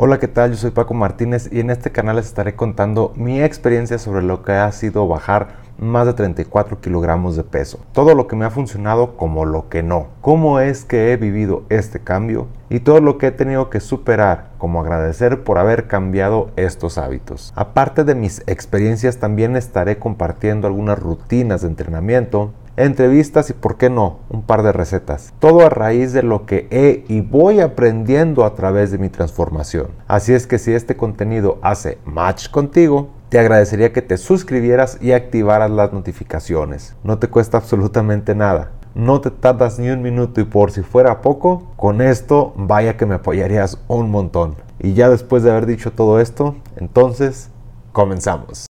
Hola, ¿qué tal? Yo soy Paco Martínez y en este canal les estaré contando mi experiencia sobre lo que ha sido bajar más de 34 kilogramos de peso. Todo lo que me ha funcionado como lo que no. Cómo es que he vivido este cambio y todo lo que he tenido que superar como agradecer por haber cambiado estos hábitos. Aparte de mis experiencias también estaré compartiendo algunas rutinas de entrenamiento, entrevistas y, por qué no, un par de recetas. Todo a raíz de lo que he y voy aprendiendo a través de mi transformación. Así es que si este contenido hace match contigo, te agradecería que te suscribieras y activaras las notificaciones. No te cuesta absolutamente nada. No te tardas ni un minuto y por si fuera poco, con esto vaya que me apoyarías un montón. Y ya después de haber dicho todo esto, entonces comenzamos.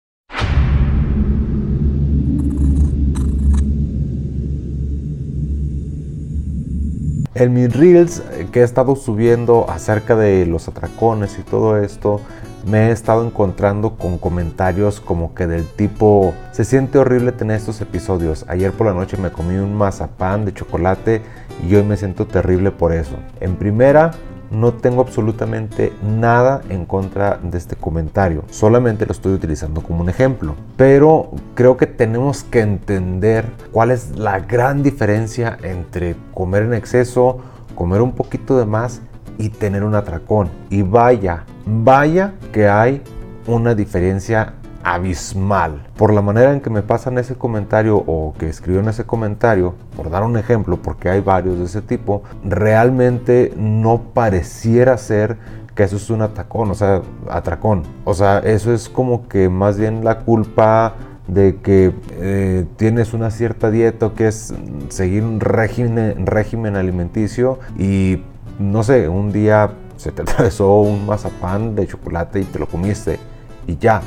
En mis reels que he estado subiendo acerca de los atracones y todo esto, me he estado encontrando con comentarios como que del tipo, se siente horrible tener estos episodios. Ayer por la noche me comí un mazapán de chocolate y hoy me siento terrible por eso. En primera, no tengo absolutamente nada en contra de este comentario, solamente lo estoy utilizando como un ejemplo. Pero creo que tenemos que entender cuál es la gran diferencia entre comer en exceso, comer un poquito de más y tener un atracón. Y vaya, vaya que hay una diferencia abismal. Por la manera en que me pasan ese comentario o que escribió en ese comentario, por dar un ejemplo, porque hay varios de ese tipo, realmente no pareciera ser que eso es un atacón, o sea, atracón. O sea, eso es como que más bien la culpa de que eh, tienes una cierta dieta que es seguir un régimen, régimen alimenticio y no sé, un día se te atravesó un mazapán de chocolate y te lo comiste y ya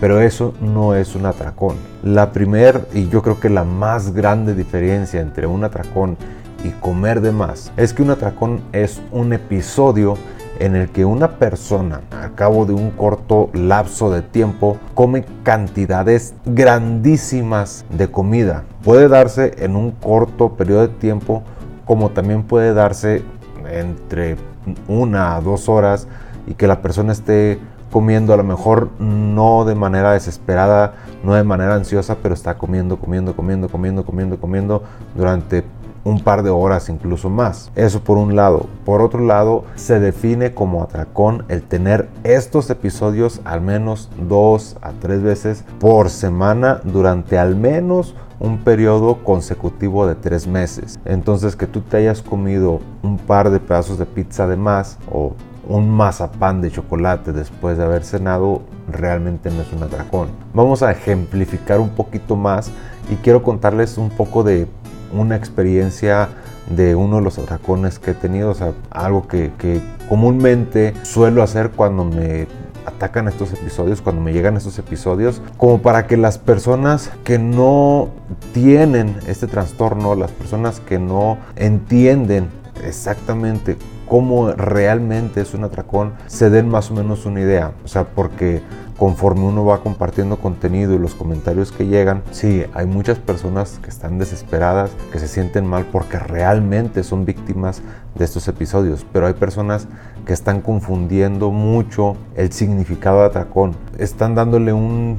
pero eso no es un atracón. La primera y yo creo que la más grande diferencia entre un atracón y comer de más es que un atracón es un episodio en el que una persona a cabo de un corto lapso de tiempo come cantidades grandísimas de comida. Puede darse en un corto periodo de tiempo como también puede darse entre una a dos horas y que la persona esté comiendo, a lo mejor no de manera desesperada, no de manera ansiosa, pero está comiendo, comiendo, comiendo, comiendo, comiendo, comiendo durante un par de horas, incluso más. Eso por un lado. Por otro lado, se define como atracón el tener estos episodios al menos dos a tres veces por semana durante al menos un periodo consecutivo de tres meses. Entonces que tú te hayas comido un par de pedazos de pizza de más o un mazapán de chocolate después de haber cenado realmente no es un atracón. Vamos a ejemplificar un poquito más y quiero contarles un poco de una experiencia de uno de los atracones que he tenido, o sea, algo que, comúnmente suelo hacer cuando me atacan estos episodios, cuando me llegan estos episodios, como para que las personas que no tienen este trastorno, las personas que no entienden exactamente cómo realmente es un atracón, se den más o menos una idea. O sea, porque conforme uno va compartiendo contenido y los comentarios que llegan, sí, hay muchas personas que están desesperadas, que se sienten mal porque realmente son víctimas de estos episodios, pero hay personas que están confundiendo mucho el significado de atracón, están dándole un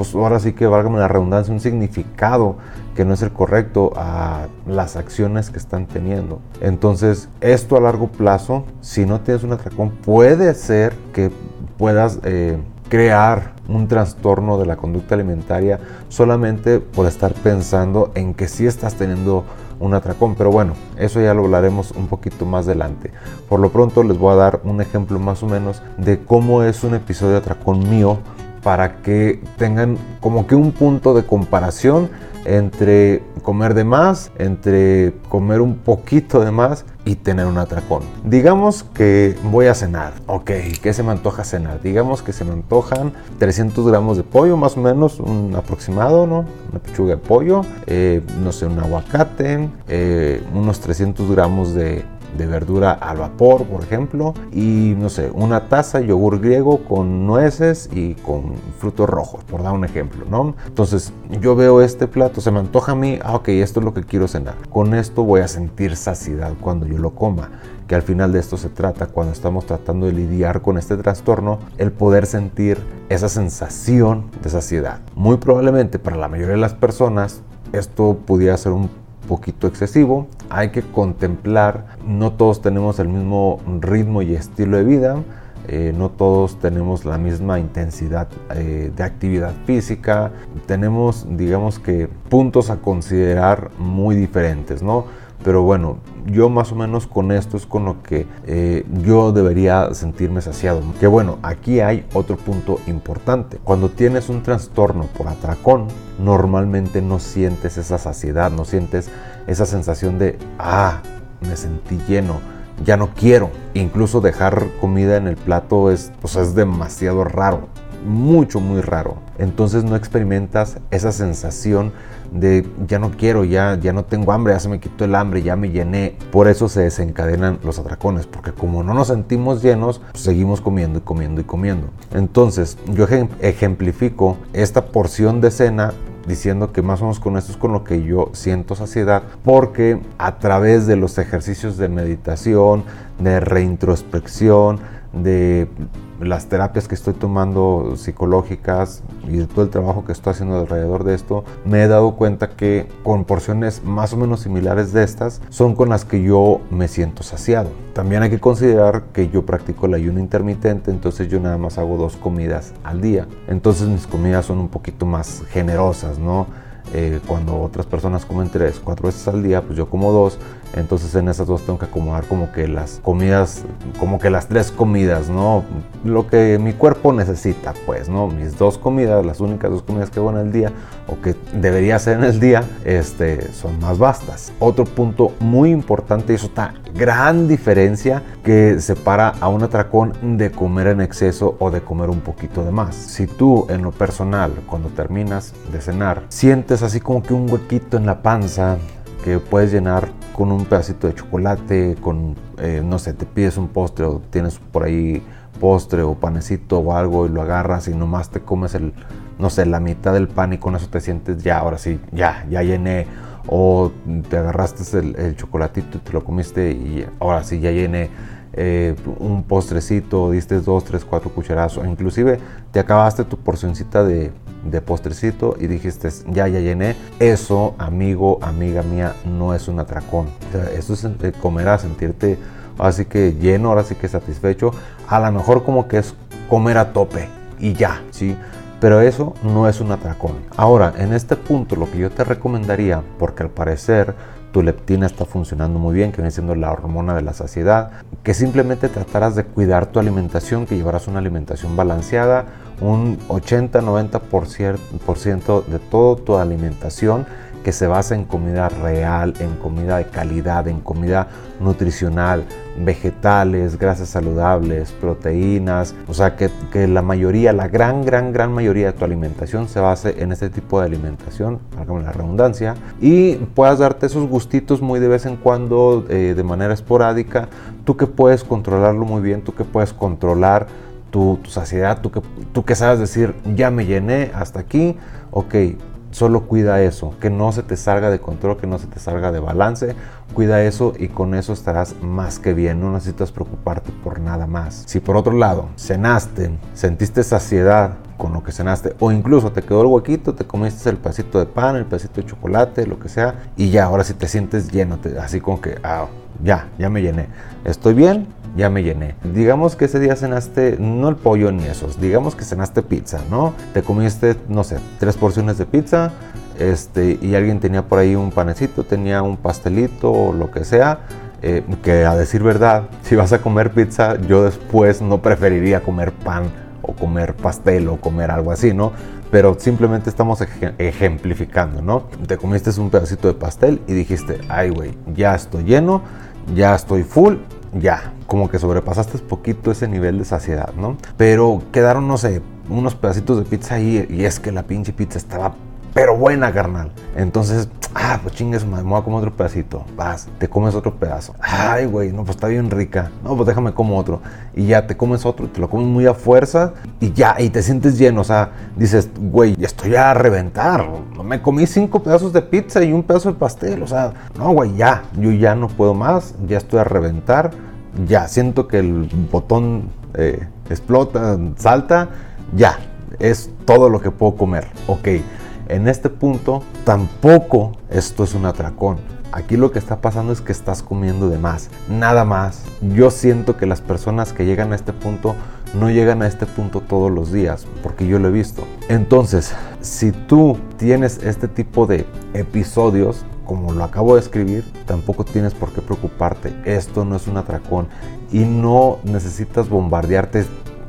pues ahora sí que válgame la redundancia, un significado que no es el correcto a las acciones que están teniendo. Entonces, esto a largo plazo, si no tienes un atracón, puede ser que puedas eh, crear un trastorno de la conducta alimentaria solamente por estar pensando en que sí estás teniendo un atracón. Pero bueno, eso ya lo hablaremos un poquito más adelante. Por lo pronto les voy a dar un ejemplo más o menos de cómo es un episodio de atracón mío para que tengan como que un punto de comparación entre comer de más, entre comer un poquito de más y tener un atracón. Digamos que voy a cenar. Ok, ¿qué se me antoja cenar? Digamos que se me antojan 300 gramos de pollo, más o menos, un aproximado, ¿no? Una pechuga de pollo, eh, no sé, un aguacate, eh, unos 300 gramos de de verdura al vapor, por ejemplo, y no sé, una taza yogur griego con nueces y con frutos rojos, por dar un ejemplo, ¿no? Entonces, yo veo este plato, se me antoja a mí, ah, ok, esto es lo que quiero cenar. Con esto voy a sentir saciedad cuando yo lo coma que al final de esto se trata cuando estamos tratando de lidiar con este trastorno, el poder sentir esa sensación de saciedad. Muy probablemente para la mayoría de las personas esto pudiera ser un poquito excesivo. Hay que contemplar, no todos tenemos el mismo ritmo y estilo de vida. Eh, no todos tenemos la misma intensidad eh, de actividad física, tenemos digamos que puntos a considerar muy diferentes, ¿no? Pero bueno, yo más o menos con esto es con lo que eh, yo debería sentirme saciado. Que bueno, aquí hay otro punto importante. Cuando tienes un trastorno por atracón, normalmente no sientes esa saciedad, no sientes esa sensación de, ah, me sentí lleno, ya no quiero. Incluso dejar comida en el plato es, pues es demasiado raro, mucho, muy raro. Entonces no experimentas esa sensación de ya no quiero, ya, ya no tengo hambre, ya se me quitó el hambre, ya me llené. Por eso se desencadenan los atracones, porque como no nos sentimos llenos, pues seguimos comiendo y comiendo y comiendo. Entonces, yo ejemplifico esta porción de cena diciendo que más o menos con esto es con lo que yo siento saciedad, porque a través de los ejercicios de meditación, de reintrospección, de las terapias que estoy tomando psicológicas y todo el trabajo que estoy haciendo alrededor de esto, me he dado cuenta que con porciones más o menos similares de estas son con las que yo me siento saciado. También hay que considerar que yo practico el ayuno intermitente, entonces yo nada más hago dos comidas al día. Entonces mis comidas son un poquito más generosas, ¿no? Eh, cuando otras personas comen tres, cuatro veces al día, pues yo como dos entonces en esas dos tengo que acomodar como que las comidas, como que las tres comidas, ¿no? Lo que mi cuerpo necesita, pues, ¿no? Mis dos comidas, las únicas dos comidas que hago en el día o que debería hacer en el día, este, son más vastas. Otro punto muy importante, y eso está gran diferencia que separa a un atracón de comer en exceso o de comer un poquito de más. Si tú en lo personal, cuando terminas de cenar, sientes así como que un huequito en la panza, que puedes llenar con un pedacito de chocolate, con, eh, no sé, te pides un postre o tienes por ahí postre o panecito o algo y lo agarras y nomás te comes el, no sé, la mitad del pan y con eso te sientes ya, ahora sí, ya, ya llené. O te agarraste el, chocolatito y te lo comiste y ahora sí, ya llené. Eh, un postrecito, diste dos, tres, cuatro cucharazos, inclusive te acabaste tu porcioncita de, de postrecito y dijiste, ya, ya llené. Eso, amigo, amiga mía, no es un atracón. eso es comer a sentirte así que lleno, ahora sí que satisfecho. A lo mejor como que es comer a tope y ya, ¿sí? Pero eso no es un atracón. Ahora, en este punto, lo que yo te recomendaría, porque al parecer tu leptina está funcionando muy bien, que viene siendo la hormona de la saciedad, que simplemente trataras de cuidar tu alimentación, que llevaras una alimentación balanceada, un 80-90% de toda tu alimentación que se basa en comida real, en comida de calidad, en comida nutricional, vegetales, grasas saludables, proteínas, o sea que, la mayoría, la gran, gran, gran mayoría de tu alimentación se base en este tipo de alimentación, con la redundancia, y puedas darte esos gustitos muy de vez en cuando, eh, de manera esporádica, tú que puedes controlarlo muy bien, tú que puedes controlar tu, saciedad, tú que, tú que sabes decir, ya me llené hasta aquí, ok, solo cuida eso, que no se te salga de control, que no se te salga de balance, cuida eso y con eso estarás más que bien, no necesitas preocuparte por nada más. Si por otro lado cenaste, sentiste saciedad con lo que cenaste o incluso te quedó el huequito, te comiste el pedacito de pan, el pedacito de chocolate, lo que sea y ya, ahora si te sientes lleno, así como que, ah, ya, ya me llené, estoy bien, ya me llené. Digamos que ese día cenaste, no el pollo ni esos, digamos que cenaste pizza, ¿no? Te comiste, no sé, tres porciones de pizza, este, y alguien tenía por ahí un panecito, tenía un pastelito o lo que sea. Eh, que a decir verdad, si vas a comer pizza, yo después no preferiría comer pan o comer pastel o comer algo así, ¿no? Pero simplemente estamos ejemplificando, ¿no? Te comiste un pedacito de pastel y dijiste, ay, güey, ya estoy lleno, ya estoy full, ya, como que sobrepasaste poquito ese nivel de saciedad, ¿no? Pero quedaron, no sé, unos pedacitos de pizza ahí y es que la pinche pizza estaba pero buena, carnal. Entonces, ah, pues chingues, me voy a comer otro pedacito. Vas, te comes otro pedazo. Ay, güey, no, pues está bien rica. No, pues déjame como otro. Y ya te comes otro, te lo comes muy a fuerza y ya, y te sientes lleno. O sea, dices, güey, ya estoy a reventar. Me comí cinco pedazos de pizza y un pedazo de pastel. O sea, no, güey, ya, yo ya no puedo más, ya estoy a reventar. Ya, siento que el botón eh, explota, salta, ya, es todo lo que puedo comer. Ok, en este punto tampoco esto es un atracón. Aquí lo que está pasando es que estás comiendo de más, nada más. Yo siento que las personas que llegan a este punto no llegan a este punto todos los días, porque yo lo he visto. Entonces, si tú tienes este tipo de episodios, como lo acabo de escribir, tampoco tienes por qué preocuparte. Esto no es un atracón y no necesitas bombardearte.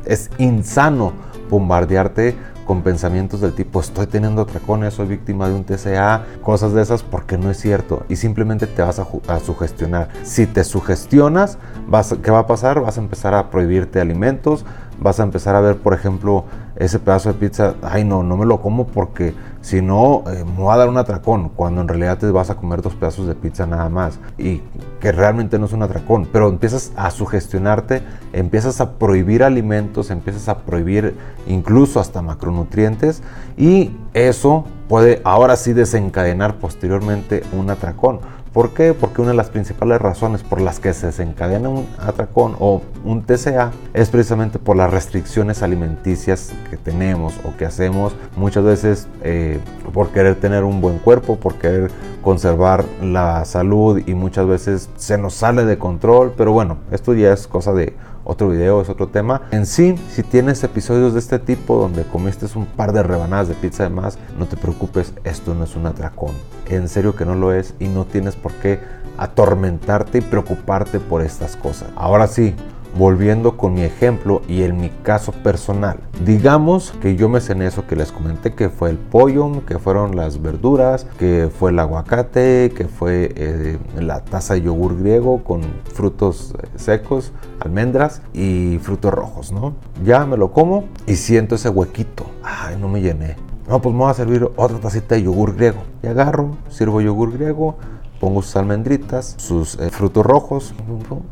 Es insano bombardearte con pensamientos del tipo estoy teniendo atracones, soy víctima de un TCA, cosas de esas, porque no es cierto. Y simplemente te vas a, sugestionar. Si te sugestionas, vas, ¿qué va a pasar? Vas a empezar a prohibirte alimentos, vas a empezar a ver, por ejemplo, ese pedazo de pizza, ay no, no me lo como porque si no, eh, me va a dar un atracón, cuando en realidad te vas a comer dos pedazos de pizza nada más y que realmente no es un atracón, pero empiezas a sugestionarte, empiezas a prohibir alimentos, empiezas a prohibir incluso hasta macronutrientes y eso puede ahora sí desencadenar posteriormente un atracón. ¿Por qué? Porque una de las principales razones por las que se desencadena un atracón o un TCA es precisamente por las restricciones alimenticias que tenemos o que hacemos muchas veces eh, por querer tener un buen cuerpo, por querer conservar la salud y muchas veces se nos sale de control, pero bueno, esto ya es cosa de otro video, es otro tema. En sí, si tienes episodios de este tipo donde comiste un par de rebanadas de pizza de más, no te preocupes, esto no es un atracón. En serio que no lo es y no tienes por qué atormentarte y preocuparte por estas cosas. Ahora sí, volviendo con mi ejemplo y en mi caso personal. Digamos que yo me cené eso que les comenté, que fue el pollo, que fueron las verduras, que fue el aguacate, que fue eh, la taza de yogur griego con frutos eh, secos, almendras y frutos rojos, ¿no? Ya me lo como y siento ese huequito. Ay, no me llené. No, pues me voy a servir otra tacita de yogur griego. Y agarro, sirvo yogur griego, pongo sus almendritas, sus eh, frutos rojos,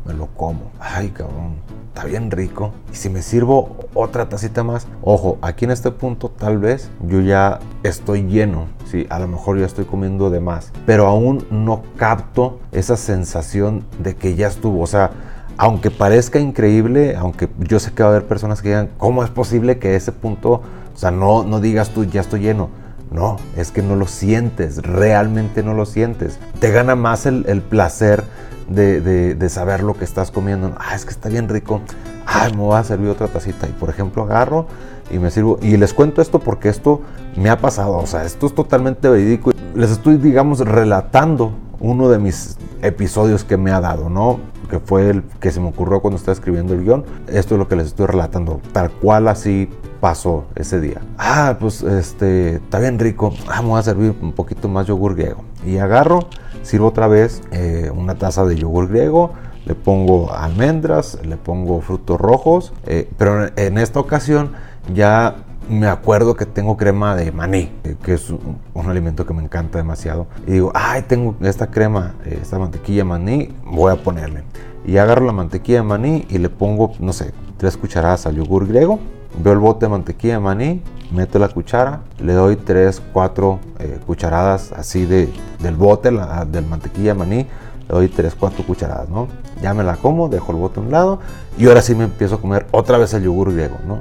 me lo como. Ay, cabrón, está bien rico. Y si me sirvo otra tacita más, ojo, aquí en este punto tal vez yo ya estoy lleno, sí, a lo mejor ya estoy comiendo de más, pero aún no capto esa sensación de que ya estuvo, o sea, aunque parezca increíble, aunque yo sé que va a haber personas que digan, ¿cómo es posible que ese punto, o sea, no, no digas tú, ya estoy lleno? No, es que no lo sientes, realmente no lo sientes. Te gana más el, placer de, saber lo que estás comiendo. Ah, es que está bien rico. Ah, me voy a servir otra tacita. Y por ejemplo, agarro y me sirvo. Y les cuento esto porque esto me ha pasado. O sea, esto es totalmente verídico. Les estoy, digamos, relatando uno de mis episodios que me ha dado, ¿no? Que fue el que se me ocurrió cuando estaba escribiendo el guion. Esto es lo que les estoy relatando, tal cual así pasó ese día. Ah, pues este, está bien rico. Ah, voy a servir un poquito más yogur griego. Y agarro, sirvo otra vez eh, una taza de yogur griego. Le pongo almendras, le pongo frutos rojos. Eh, pero en esta ocasión ya me acuerdo que tengo crema de maní, eh, que es un, alimento que me encanta demasiado. Y digo, ay, tengo esta crema, esta mantequilla maní, voy a ponerle. Y agarro la mantequilla de maní y le pongo, no sé, tres cucharadas al yogur griego Veo el bote de mantequilla maní, meto la cuchara, le doy 3, 4 eh, cucharadas así de, del bote, la, del mantequilla maní, le doy 3, 4 cucharadas, ¿no? Ya me la como, dejo el bote a un lado y ahora sí me empiezo a comer otra vez el yogur griego, ¿no?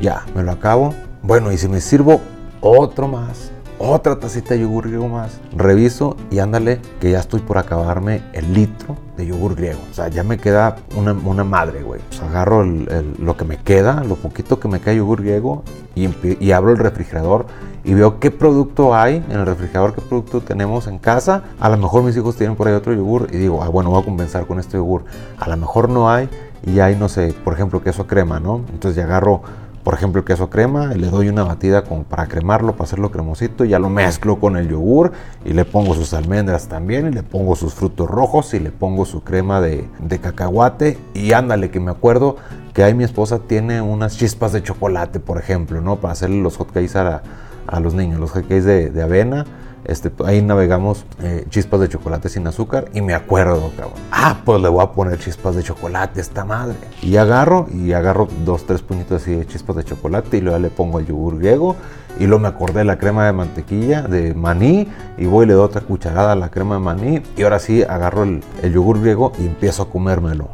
Ya, me lo acabo. Bueno, y si me sirvo otro más, otra tacita de yogur griego más. Reviso y ándale que ya estoy por acabarme el litro de yogur griego. O sea, ya me queda una, madre, güey. agarro lo que me queda, lo poquito que me queda de yogur griego y, y, abro el refrigerador y veo qué producto hay en el refrigerador, qué producto tenemos en casa. A lo mejor mis hijos tienen por ahí otro yogur y digo, ah, bueno, voy a compensar con este yogur. A lo mejor no hay y hay, no sé, por ejemplo, queso crema, ¿no? Entonces ya agarro por ejemplo, el queso crema, le doy una batida como para cremarlo, para hacerlo cremosito, ya lo mezclo con el yogur y le pongo sus almendras también, y le pongo sus frutos rojos y le pongo su crema de, cacahuate y ándale, que me acuerdo que ahí mi esposa tiene unas chispas de chocolate, por ejemplo, ¿no? Para hacerle los hotcakes a, a los niños, los hotcakes de, de avena. Este, ahí navegamos eh, chispas de chocolate sin azúcar y me acuerdo, cabrón. Ah, pues le voy a poner chispas de chocolate a esta madre. Y agarro y agarro dos, tres puñitos así de chispas de chocolate y luego le pongo el yogur griego y luego me acordé de la crema de mantequilla de maní y voy y le doy otra cucharada a la crema de maní y ahora sí agarro el, el yogur griego y empiezo a comérmelo.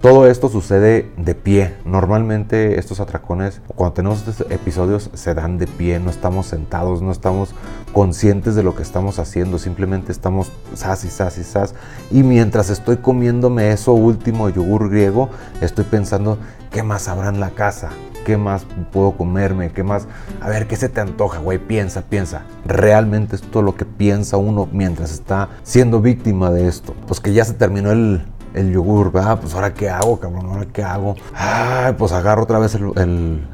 Todo esto sucede de pie. Normalmente estos atracones, cuando tenemos estos episodios, se dan de pie, no estamos sentados, no estamos conscientes de lo que estamos haciendo, simplemente estamos sas y sas y sas. Y mientras estoy comiéndome eso último yogur griego, estoy pensando, ¿qué más habrá en la casa? ¿Qué más puedo comerme? ¿Qué más? A ver, ¿qué se te antoja, güey? Piensa, piensa. Realmente es todo lo que piensa uno mientras está siendo víctima de esto. Pues que ya se terminó el, el yogur, ¿verdad? Pues ahora qué hago, cabrón, ahora qué hago. Ay, pues agarro otra vez el,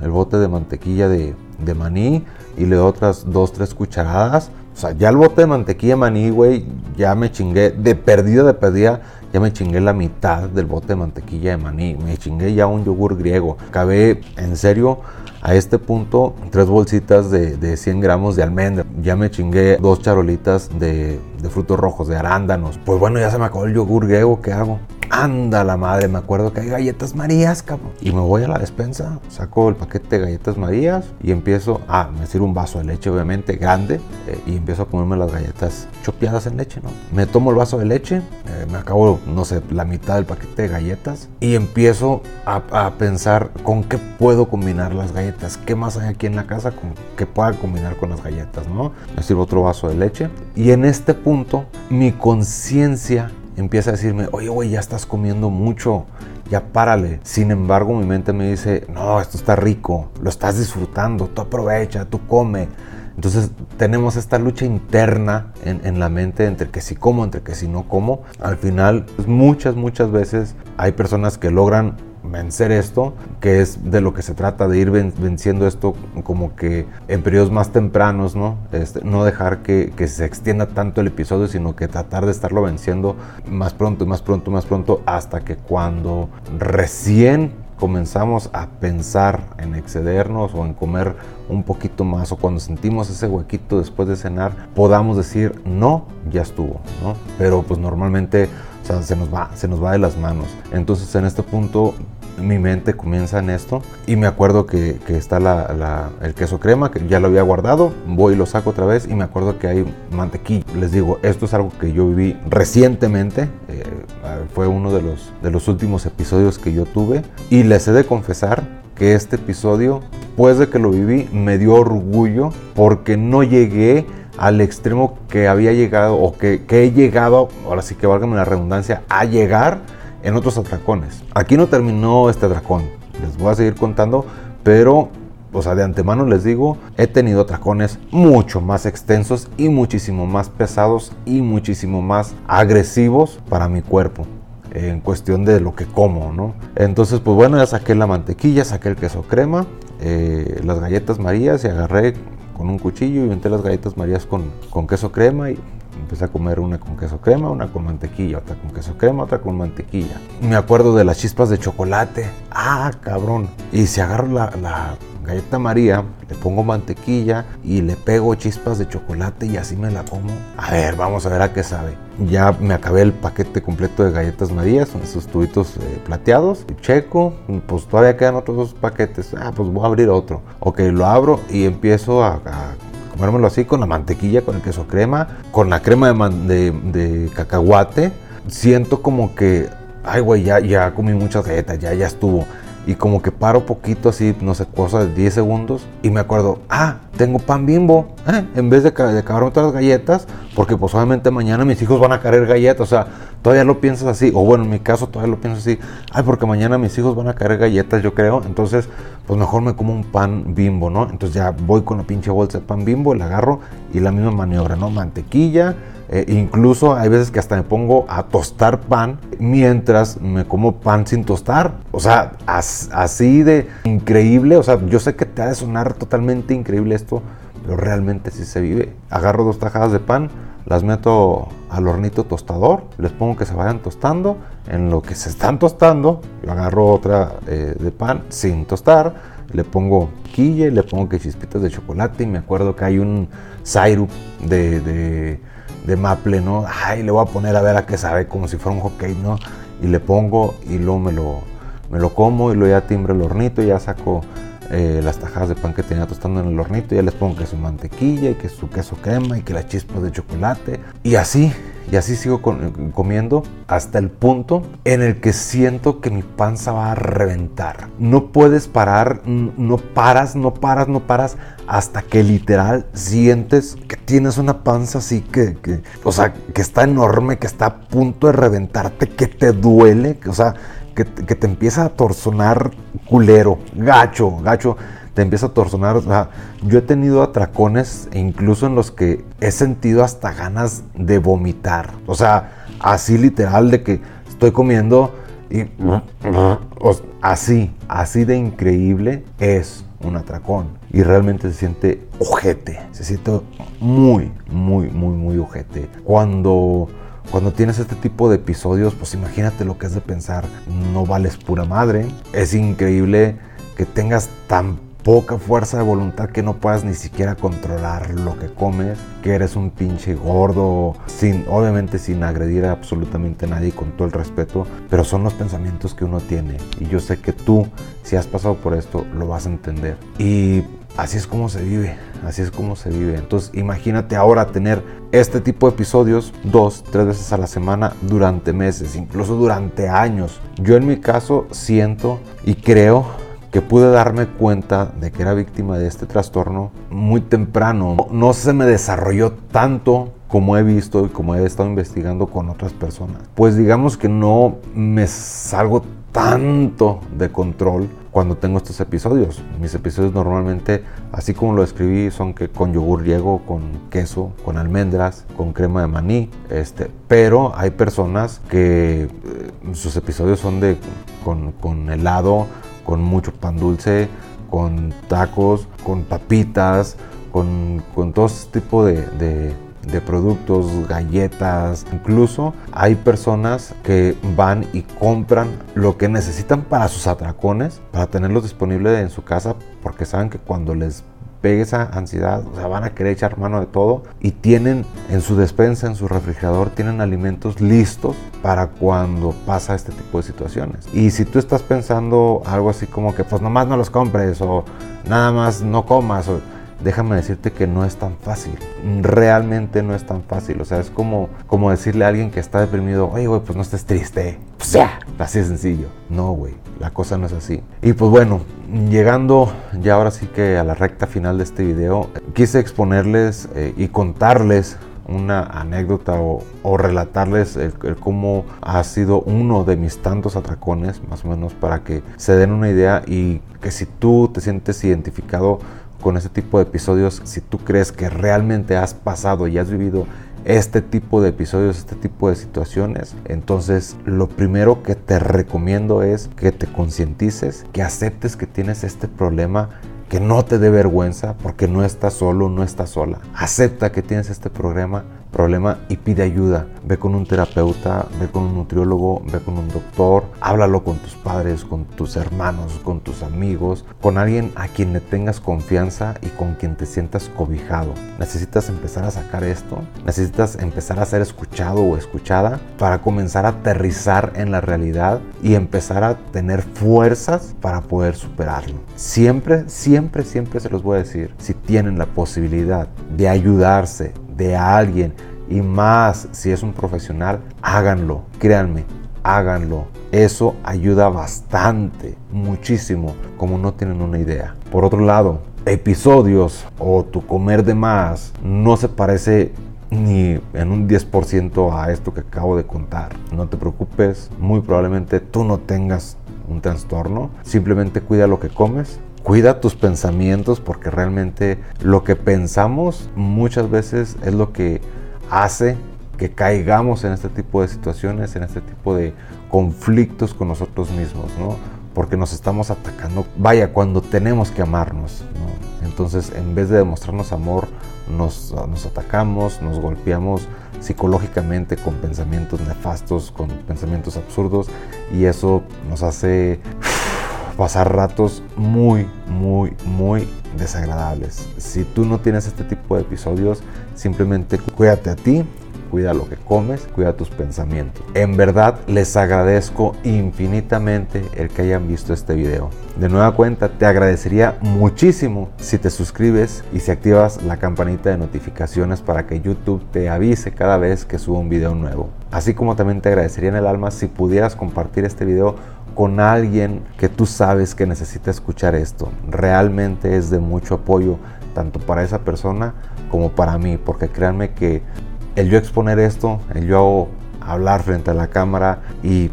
el, bote de mantequilla de, de, maní y le doy otras dos, tres cucharadas. O sea, ya el bote de mantequilla de maní, güey, ya me chingué, de perdida, de perdida, ya me chingué la mitad del bote de mantequilla de maní. Me chingué ya un yogur griego. Acabé, en serio, a este punto, tres bolsitas de, de 100 gramos de almendra. Ya me chingué dos charolitas de, de, frutos rojos, de arándanos. Pues bueno, ya se me acabó el yogur griego, ¿qué hago? Anda la madre, me acuerdo que hay galletas marías, cabrón. Y me voy a la despensa, saco el paquete de galletas marías y empiezo, ah, me sirvo un vaso de leche, obviamente, grande, eh, y empiezo a comerme las galletas chopeadas en leche, ¿no? Me tomo el vaso de leche, eh, me acabo, no sé, la mitad del paquete de galletas y empiezo a, a, pensar con qué puedo combinar las galletas, qué más hay aquí en la casa con que pueda combinar con las galletas, ¿no? Me sirvo otro vaso de leche y en este punto mi conciencia empieza a decirme, oye, güey, ya estás comiendo mucho, ya párale. Sin embargo, mi mente me dice, no, esto está rico, lo estás disfrutando, tú aprovecha, tú come. Entonces tenemos esta lucha interna en, en, la mente entre que si como, entre que si no como. Al final, muchas, muchas veces hay personas que logran vencer esto, que es de lo que se trata, de ir venciendo esto como que en periodos más tempranos, ¿no? Este, no dejar que, se extienda tanto el episodio, sino que tratar de estarlo venciendo más pronto, más pronto, más pronto, hasta que cuando recién comenzamos a pensar en excedernos o en comer un poquito más o cuando sentimos ese huequito después de cenar, podamos decir, no, ya estuvo, ¿no? Pero pues normalmente se nos va, se nos va de las manos. Entonces en este punto mi mente comienza en esto y me acuerdo que, está la, la, el queso crema que ya lo había guardado, voy y lo saco otra vez y me acuerdo que hay mantequilla. Les digo, esto es algo que yo viví recientemente, eh, fue uno de los, de los últimos episodios que yo tuve y les he de confesar que este episodio, después de que lo viví, me dio orgullo porque no llegué al extremo que había llegado o que, que he llegado, ahora sí que válgame la redundancia, a llegar en otros atracones. Aquí no terminó este atracón, les voy a seguir contando, pero, o sea, de antemano les digo, he tenido atracones mucho más extensos y muchísimo más pesados y muchísimo más agresivos para mi cuerpo en cuestión de lo que como, ¿no? Entonces, pues bueno, ya saqué la mantequilla, saqué el queso crema, eh, las galletas marías y agarré con un cuchillo y unté las galletas marías con, con queso crema y empecé a comer una con queso crema, una con mantequilla, otra con queso crema, otra con mantequilla. Me acuerdo de las chispas de chocolate. Ah, cabrón. Y si agarro la, la galleta María, le pongo mantequilla y le pego chispas de chocolate y así me la como. A ver, vamos a ver a qué sabe. Ya me acabé el paquete completo de galletas Marías, son esos tubitos eh, plateados. Checo, pues todavía quedan otros dos paquetes. Ah, pues voy a abrir otro. Ok, lo abro y empiezo a, a comérmelo así con la mantequilla, con el queso crema, con la crema de, de, de cacahuate. Siento como que, ay, güey, ya, ya comí muchas galletas, ya, ya estuvo y como que paro poquito así, no sé, cosa de 10 segundos y me acuerdo, ah, tengo pan bimbo, ¿eh? en vez de, de acabar otras galletas, porque pues obviamente mañana mis hijos van a querer galletas, o sea, todavía lo piensas así, o bueno, en mi caso todavía lo pienso así, ay, porque mañana mis hijos van a querer galletas, yo creo, entonces pues mejor me como un pan bimbo, ¿no? Entonces ya voy con la pinche bolsa de pan bimbo, la agarro y la misma maniobra, ¿no? Mantequilla, eh, incluso hay veces que hasta me pongo a tostar pan mientras me como pan sin tostar. O sea, as, así de increíble. O sea, yo sé que te ha de sonar totalmente increíble esto, pero realmente sí se vive. Agarro dos tajadas de pan, las meto al hornito tostador, les pongo que se vayan tostando. En lo que se están tostando, yo agarro otra eh, de pan sin tostar le pongo quille, le pongo que chispitas de chocolate y me acuerdo que hay un syrup de, maple, ¿no? Ay, le voy a poner a ver a qué sabe, como si fuera un hockey, ¿no? Y le pongo y luego me lo, me lo como y luego ya timbre el hornito y ya saco eh, las tajadas de pan que tenía tostando en el hornito, ya les pongo que su mantequilla y que su queso crema y que las chispas de chocolate. Y así, y así sigo comiendo hasta el punto en el que siento que mi panza va a reventar. No puedes parar, no paras, no paras, no paras hasta que literal sientes que tienes una panza así que, que o sea, que está enorme, que está a punto de reventarte, que te duele, o sea, que, te empieza a torsonar culero, gacho, gacho, te empieza a torsonar. O sea, yo he tenido atracones e incluso en los que he sentido hasta ganas de vomitar. O sea, así literal de que estoy comiendo y así, así de increíble es un atracón. Y realmente se siente ojete, se siente muy, muy, muy, muy ojete. Cuando cuando tienes este tipo de episodios, pues imagínate lo que es de pensar, no vales pura madre. Es increíble que tengas tan poca fuerza de voluntad que no puedas ni siquiera controlar lo que comes, que eres un pinche gordo, sin, obviamente sin agredir a absolutamente nadie con todo el respeto, pero son los pensamientos que uno tiene. Y yo sé que tú, si has pasado por esto, lo vas a entender. Y así es como se vive, así es como se vive. Entonces imagínate ahora tener este tipo de episodios dos, tres veces a la semana durante meses, incluso durante años. Yo en mi caso siento y creo que pude darme cuenta de que era víctima de este trastorno muy temprano. No se me desarrolló tanto como he visto y como he estado investigando con otras personas. Pues digamos que no me salgo tanto de control cuando tengo estos episodios. Mis episodios normalmente, así como lo escribí, son que con yogur griego, con queso, con almendras, con crema de maní. Este, pero hay personas que eh, sus episodios son de con, con helado, con mucho pan dulce, con tacos, con papitas, con, con todo este tipo de, de de productos, galletas. Incluso hay personas que van y compran lo que necesitan para sus atracones, para tenerlos disponibles en su casa, porque saben que cuando les pegue esa ansiedad, o sea, van a querer echar mano de todo y tienen en su despensa, en su refrigerador, tienen alimentos listos para cuando pasa este tipo de situaciones. Y si tú estás pensando algo así como que pues nomás no los compres o nada más no comas o déjame decirte que no es tan fácil. Realmente no es tan fácil. O sea, es como, como decirle a alguien que está deprimido, oye, güey, pues no estés triste. Pues ya, así de sencillo. No, güey, la cosa no es así. Y pues bueno, llegando ya ahora sí que a la recta final de este video, quise exponerles eh, y contarles una anécdota o, relatarles el, cómo ha sido uno de mis tantos atracones, más o menos para que se den una idea y que si tú te sientes identificado con este tipo de episodios, si tú crees que realmente has pasado y has vivido este tipo de episodios, este tipo de situaciones, entonces lo primero que te recomiendo es que te concientices, que aceptes que tienes este problema, que no te dé vergüenza porque no estás solo, no estás sola. Acepta que tienes este problema, problema y pide ayuda. Ve con un terapeuta, ve con un nutriólogo, ve con un doctor, háblalo con tus padres, con tus hermanos, con tus amigos, con alguien a quien le tengas confianza y con quien te sientas cobijado. Necesitas empezar a sacar esto, necesitas empezar a ser escuchado o escuchada para comenzar a aterrizar en la realidad y empezar a tener fuerzas para poder superarlo. Siempre, siempre, siempre se los voy a decir, si tienen la posibilidad de ayudarse, de alguien y más si es un profesional, háganlo, créanme, háganlo. Eso ayuda bastante, muchísimo, como no tienen una idea. Por otro lado, episodios o tu comer de más no se parece ni en un 10% a esto que acabo de contar. No te preocupes, muy probablemente tú no tengas un trastorno, simplemente cuida lo que comes, Cuida tus pensamientos porque realmente lo que pensamos muchas veces es lo que hace que caigamos en este tipo de situaciones, en este tipo de conflictos con nosotros mismos, ¿no? Porque nos estamos atacando, vaya, cuando tenemos que amarnos, ¿no? Entonces, en vez de demostrarnos amor, nos, nos atacamos, nos golpeamos psicológicamente con pensamientos nefastos, con pensamientos absurdos, y eso nos hace pasar ratos muy, muy, muy desagradables. Si tú no tienes este tipo de episodios, simplemente cuídate a ti, cuida lo que comes, cuida tus pensamientos. En verdad les agradezco infinitamente el que hayan visto este video. De nueva cuenta, te agradecería muchísimo si te suscribes y si activas la campanita de notificaciones para que YouTube te avise cada vez que suba un video nuevo. Así como también te agradecería en el alma si pudieras compartir este video con alguien que tú sabes que necesita escuchar esto. Realmente es de mucho apoyo tanto para esa persona como para mí, porque créanme que el yo exponer esto, el yo hablar frente a la cámara y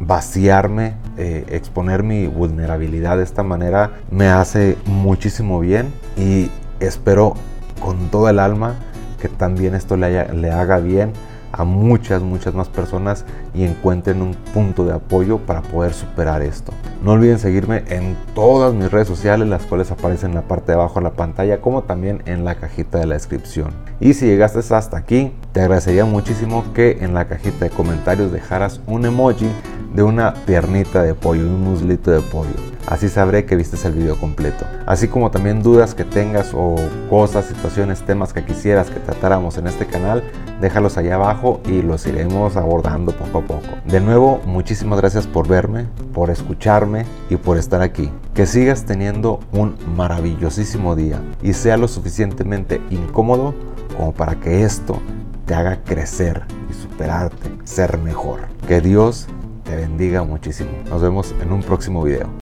vaciarme, eh, exponer mi vulnerabilidad de esta manera, me hace muchísimo bien y espero con todo el alma que también esto le, le haga bien a muchas, muchas más personas y encuentren un punto de apoyo para poder superar esto. No olviden seguirme en todas mis redes sociales, las cuales aparecen en la parte de abajo de la pantalla, como también en la cajita de la descripción. Y si llegaste hasta aquí, te agradecería muchísimo que en la cajita de comentarios dejaras un emoji de una piernita de pollo, un muslito de pollo. Así sabré que viste el video completo. Así como también dudas que tengas o cosas, situaciones, temas que quisieras que tratáramos en este canal, déjalos allá abajo y los iremos abordando poco a poco. De nuevo, muchísimas gracias por verme, por escucharme y por estar aquí. Que sigas teniendo un maravillosísimo día y sea lo suficientemente incómodo como para que esto te haga crecer y superarte, ser mejor. Que Dios te bendiga muchísimo. Nos vemos en un próximo video.